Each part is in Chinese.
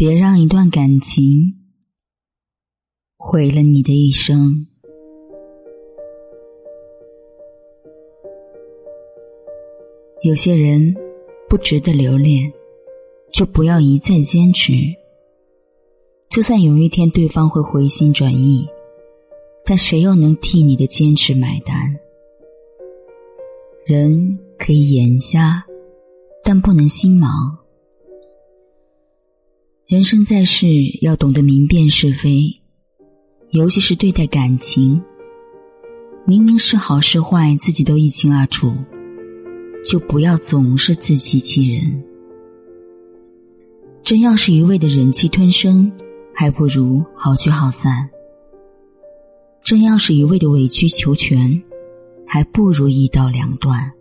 别让一段感情毁了你的一生。有些人不值得留恋，就不要一再坚持。就算有一天对方会回心转意，但谁又能替你的坚持买单？人可以眼瞎，但不能心盲。人生在世，要懂得明辨是非，尤其是对待感情。明明是好是坏，自己都一清二楚。就不要总是自欺欺人。真要是一味的忍气吞声，还不如好聚好散。真要是一味的委曲求全，还不如一刀两断。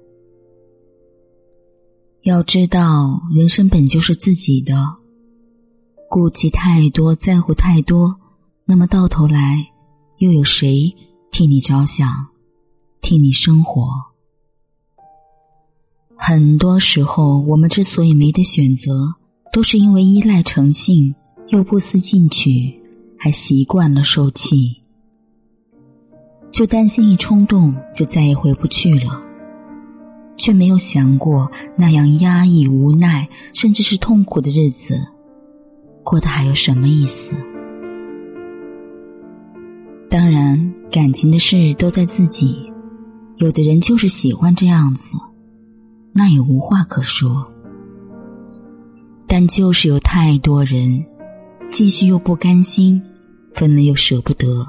要知道，人生本就是自己的，顾忌太多，在乎太多，那么到头来，又有谁替你着想，替你生活？很多时候，我们之所以没得选择，都是因为依赖成性，又不思进取，还习惯了受气，就担心一冲动就再也回不去了，却没有想过那样压抑、无奈，甚至是痛苦的日子，过得还有什么意思？当然，感情的事都在自己，有的人就是喜欢这样子。那也无话可说，但就是有太多人，继续又不甘心，分了又舍不得，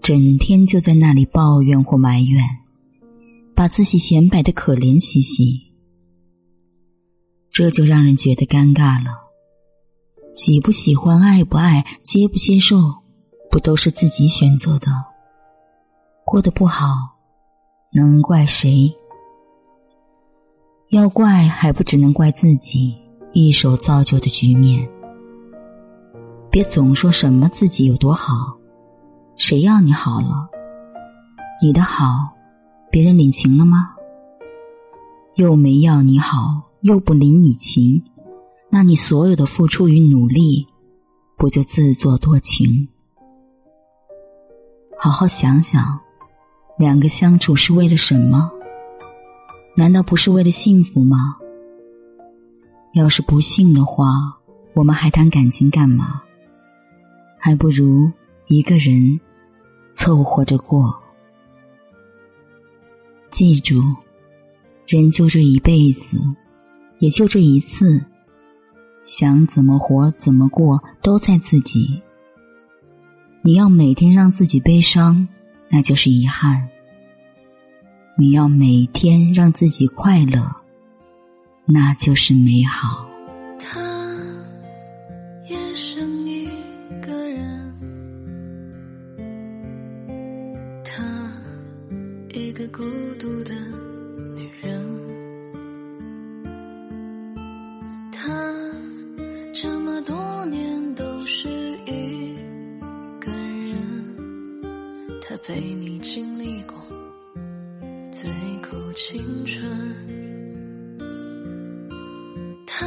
整天就在那里抱怨或埋怨，把自己显摆的可怜兮兮，这就让人觉得尴尬了。喜不喜欢、爱不爱、接不接受，不都是自己选择的？过得不好，能怪谁？要怪还不只能怪自己一手造就的局面。别总说什么自己有多好，谁要你好了？你的好，别人领情了吗？又没要你好，又不领你情，那你所有的付出与努力，不就自作多情？好好想想，两个相处是为了什么？难道不是为了幸福吗？要是不幸的话，我们还谈感情干嘛？还不如一个人凑合着过。记住，人就这一辈子，也就这一次，想怎么活怎么过都在自己。你要每天让自己悲伤，那就是遗憾。你要每天让自己快乐，那就是美好。他也剩一个人，她一个孤独陪你经历过。最苦青春，他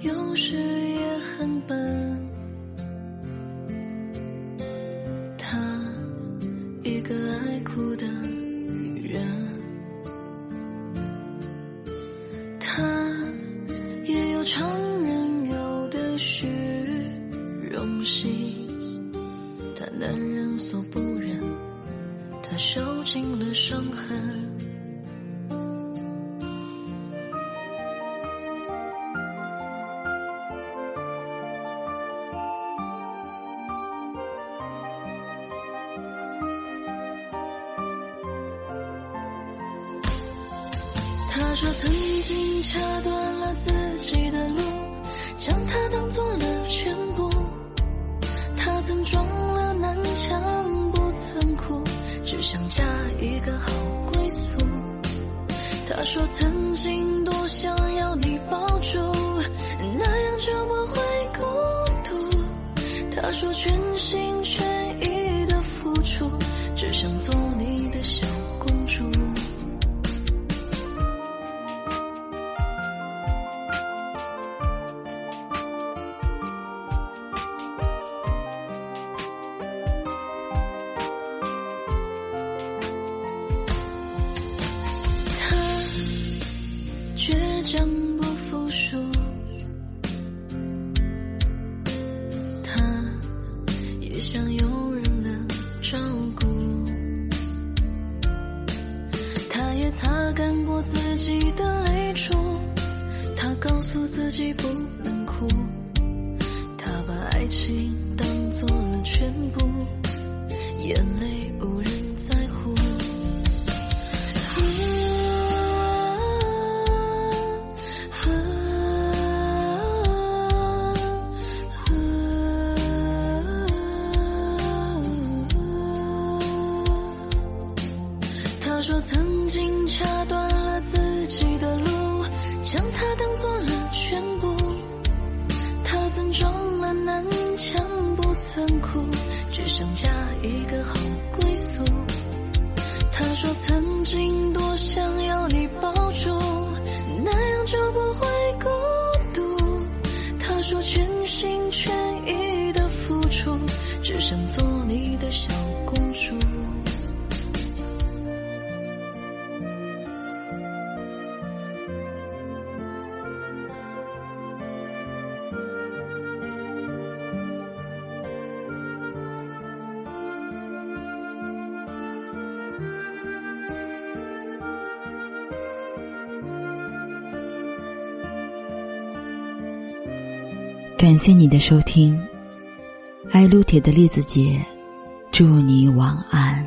有时也很笨，他一个爱哭的女人，他也有常人有的虚荣心，他受尽了伤痕。他说曾经掐断了自己的路，将它当做了全部。他曾撞了南墙，想嫁一个好归宿。他说曾经多想要你抱住，将不服输。他也想有人能照顾，他也擦干过自己的泪珠，他告诉自己不能将它感谢你的收听，爱撸铁的栗子姐，祝你晚安。